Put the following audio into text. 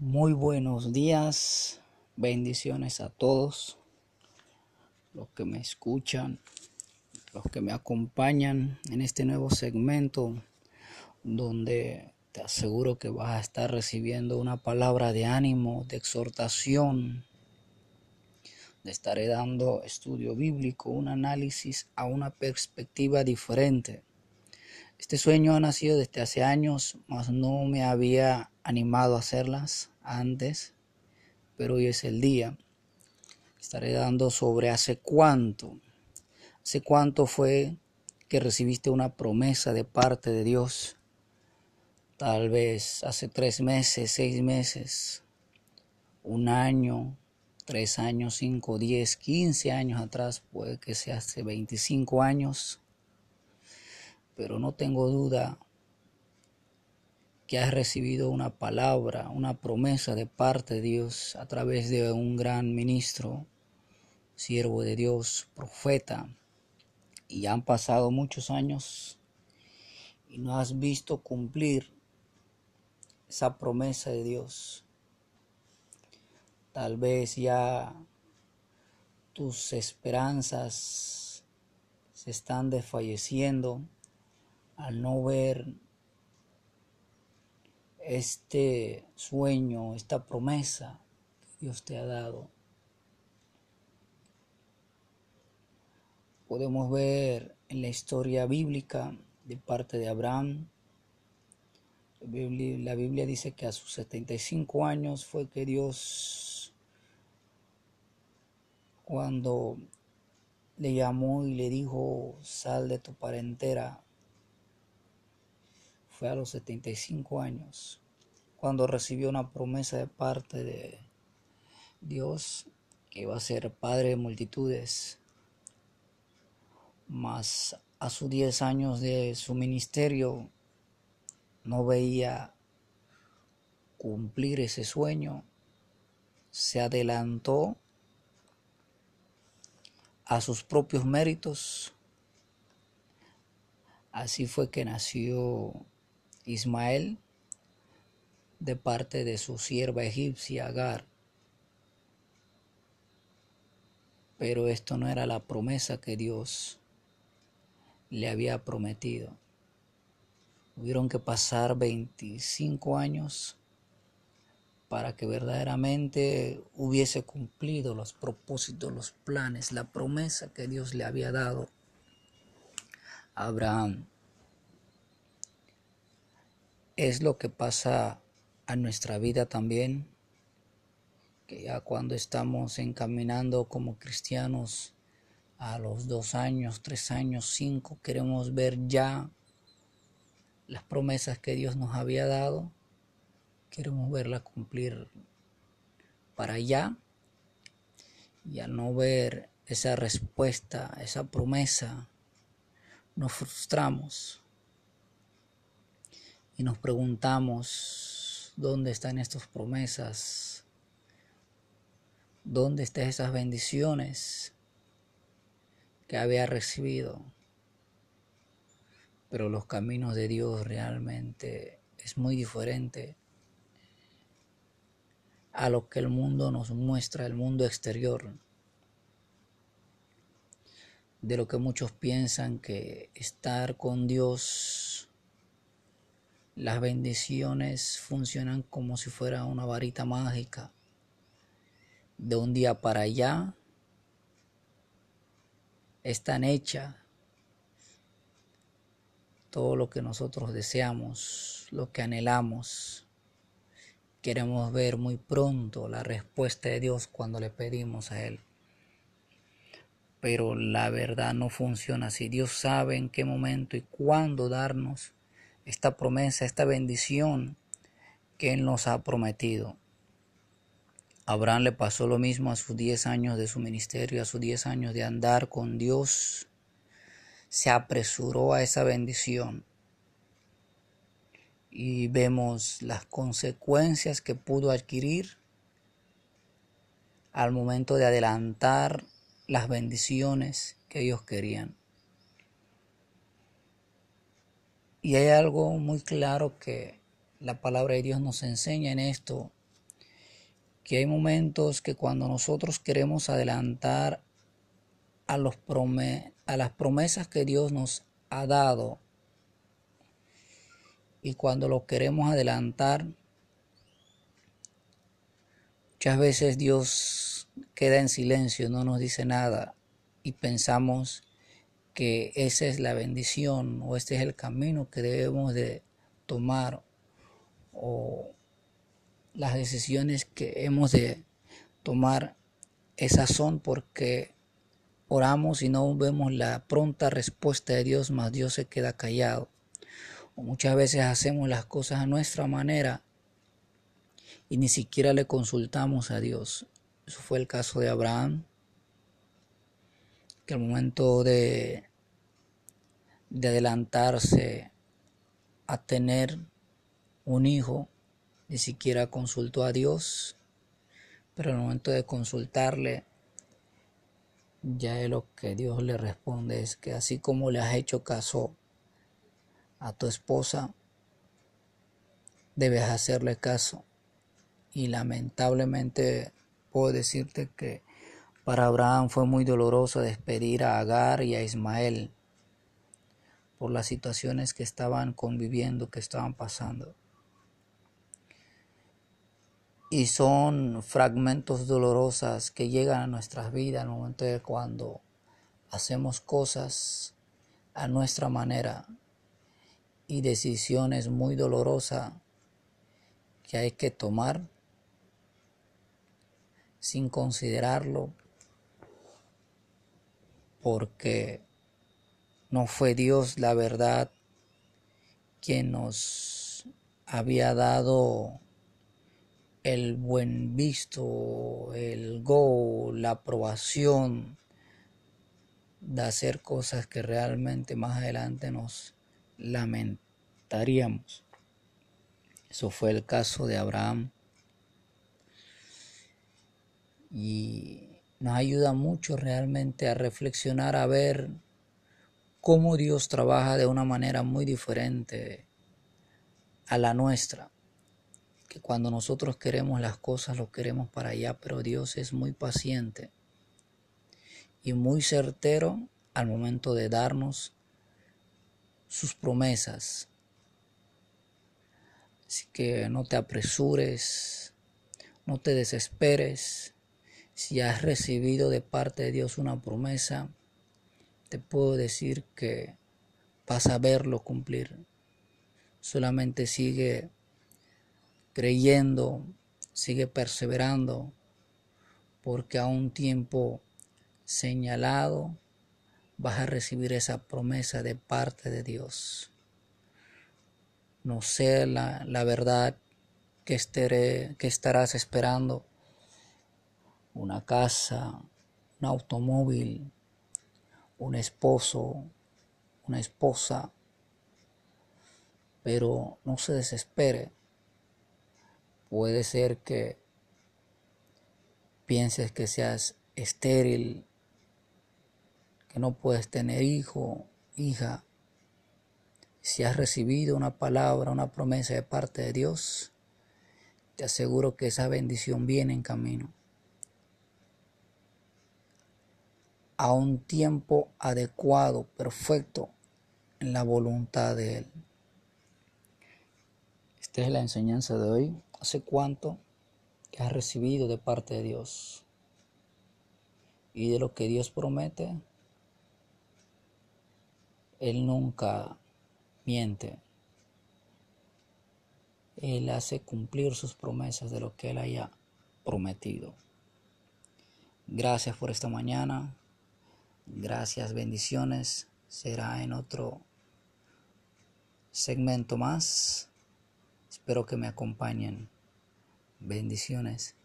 Muy buenos días, bendiciones a todos los que me escuchan, los que me acompañan en este nuevo segmento donde te aseguro que vas a estar recibiendo una palabra de ánimo, de exhortación. Le estaré dando estudio bíblico, un análisis a una perspectiva diferente. Este sueño ha nacido desde hace años, mas no me había animado a hacerlas antes, pero hoy es el día. Estaré dando sobre hace cuánto, hace cuánto fue que recibiste una promesa de parte de Dios. Tal vez hace tres meses, seis meses, un año, tres años, cinco, diez, quince años atrás, puede que sea hace 25 años, pero no tengo duda que has recibido una palabra, una promesa de parte de Dios a través de un gran ministro, siervo de Dios, profeta, y han pasado muchos años y no has visto cumplir esa promesa de Dios. Tal vez ya tus esperanzas se están desfalleciendo al no ver este sueño, esta promesa que Dios te ha dado. Podemos ver en la historia bíblica de parte de Abraham, la Biblia dice que a sus 75 años fue que Dios, cuando le llamó y le dijo, sal de tu parentela, fue a los 75 años, cuando recibió una promesa de parte de Dios que iba a ser padre de multitudes. Mas a sus 10 años de su ministerio no veía cumplir ese sueño. Se adelantó a sus propios méritos. Así fue que nació Ismael de parte de su sierva egipcia Agar. Pero esto no era la promesa que Dios le había prometido. Hubieron que pasar 25 años para que verdaderamente hubiese cumplido los propósitos, los planes, la promesa que Dios le había dado a Abraham es lo que pasa a nuestra vida también, que ya cuando estamos encaminando como cristianos a los dos años, tres años, cinco, queremos ver ya las promesas que Dios nos había dado, queremos verlas cumplir para allá, y al no ver esa respuesta, esa promesa, nos frustramos y nos preguntamos dónde están estas promesas, dónde están esas bendiciones que había recibido. Pero los caminos de Dios realmente es muy diferente a lo que el mundo nos muestra, el mundo exterior. De lo que muchos piensan que estar con Dios las bendiciones funcionan como si fuera una varita mágica. De un día para allá están hechas todo lo que nosotros deseamos, lo que anhelamos. Queremos ver muy pronto la respuesta de Dios cuando le pedimos a Él. Pero la verdad no funciona así. Dios sabe en qué momento y cuándo darnos esta promesa, esta bendición que Él nos ha prometido. Abraham le pasó lo mismo a sus 10 años de su ministerio, a sus 10 años de andar con Dios. Se apresuró a esa bendición. Y vemos las consecuencias que pudo adquirir al momento de adelantar las bendiciones que ellos querían. Y hay algo muy claro que la palabra de Dios nos enseña en esto, que hay momentos que cuando nosotros queremos adelantar a, los a las promesas que Dios nos ha dado y cuando lo queremos adelantar, muchas veces Dios queda en silencio, no nos dice nada y pensamos que esa es la bendición o este es el camino que debemos de tomar o las decisiones que hemos de tomar esas son porque oramos y no vemos la pronta respuesta de Dios, más Dios se queda callado. O muchas veces hacemos las cosas a nuestra manera y ni siquiera le consultamos a Dios. Eso fue el caso de Abraham, que al momento de, de adelantarse a tener un hijo, ni siquiera consultó a Dios, pero al momento de consultarle, ya es lo que Dios le responde es que así como le has hecho caso a tu esposa, debes hacerle caso. Y lamentablemente puedo decirte que para Abraham fue muy doloroso despedir a Agar y a Ismael por las situaciones que estaban conviviendo, que estaban pasando. Y son fragmentos dolorosos que llegan a nuestras vidas al momento de cuando hacemos cosas a nuestra manera y decisiones muy dolorosas que hay que tomar sin considerarlo porque no fue Dios la verdad quien nos había dado el buen visto, el go, la aprobación de hacer cosas que realmente más adelante nos lamentaríamos. Eso fue el caso de Abraham. Y nos ayuda mucho realmente a reflexionar, a ver cómo Dios trabaja de una manera muy diferente a la nuestra que cuando nosotros queremos las cosas, lo queremos para allá, pero Dios es muy paciente y muy certero al momento de darnos sus promesas. Así que no te apresures, no te desesperes. Si has recibido de parte de Dios una promesa, te puedo decir que vas a verlo cumplir. Solamente sigue creyendo, sigue perseverando, porque a un tiempo señalado vas a recibir esa promesa de parte de Dios. No sé la, la verdad que, que estarás esperando, una casa, un automóvil, un esposo, una esposa, pero no se desespere Puede ser que pienses que seas estéril, que no puedes tener hijo, hija. Si has recibido una palabra, una promesa de parte de Dios, te aseguro que esa bendición viene en camino. A un tiempo adecuado, perfecto, en la voluntad de Él. Esta es la enseñanza de hoy. ¿Hace cuánto que has recibido de parte de Dios? Y de lo que Dios promete, Él nunca miente. Él hace cumplir sus promesas de lo que Él haya prometido. Gracias por esta mañana. Gracias, bendiciones. Será en otro segmento más. Espero que me acompañen. Bendiciones.